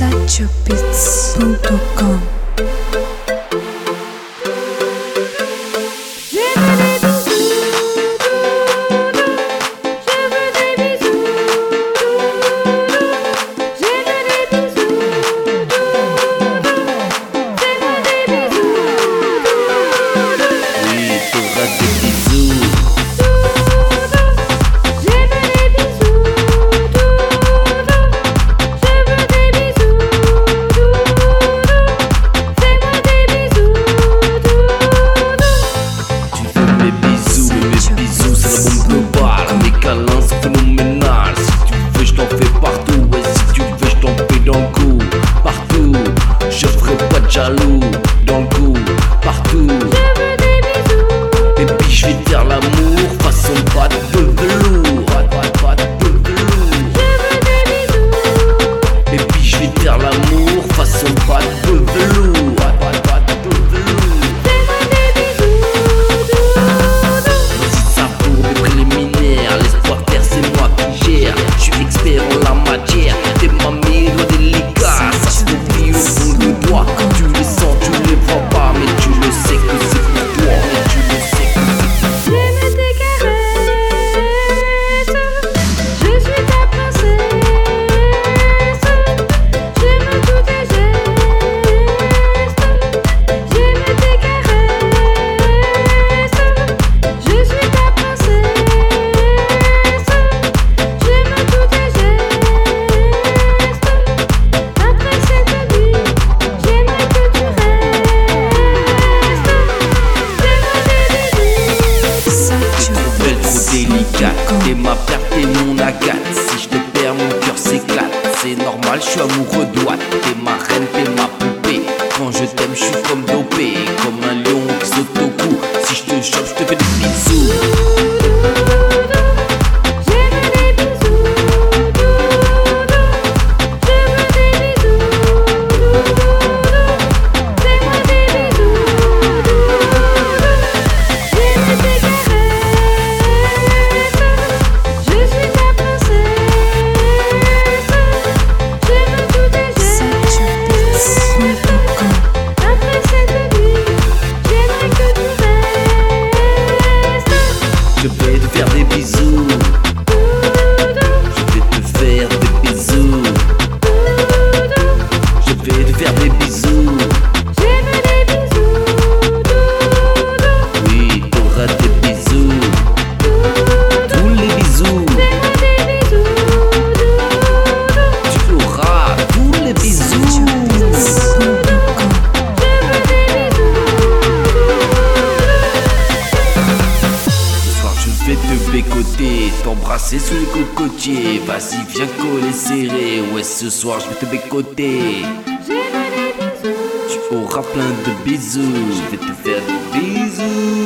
satchopits.com T'es ma perle, t'es mon agate. Si je te perds, mon cœur s'éclate. C'est normal, je suis amoureux de toi. T'es ma reine, t'es ma poupée. Quand je t'aime, je suis comme dopé, comme un lion qui saute au cou. Si je te chope, je te fais des bisous. vais te faire des bisous. t'embrasser sous le cocotier. Vas-y, viens coller serré. Ouais, ce soir je vais te bécoter. Tu auras plein de bisous. Je vais te faire des bisous.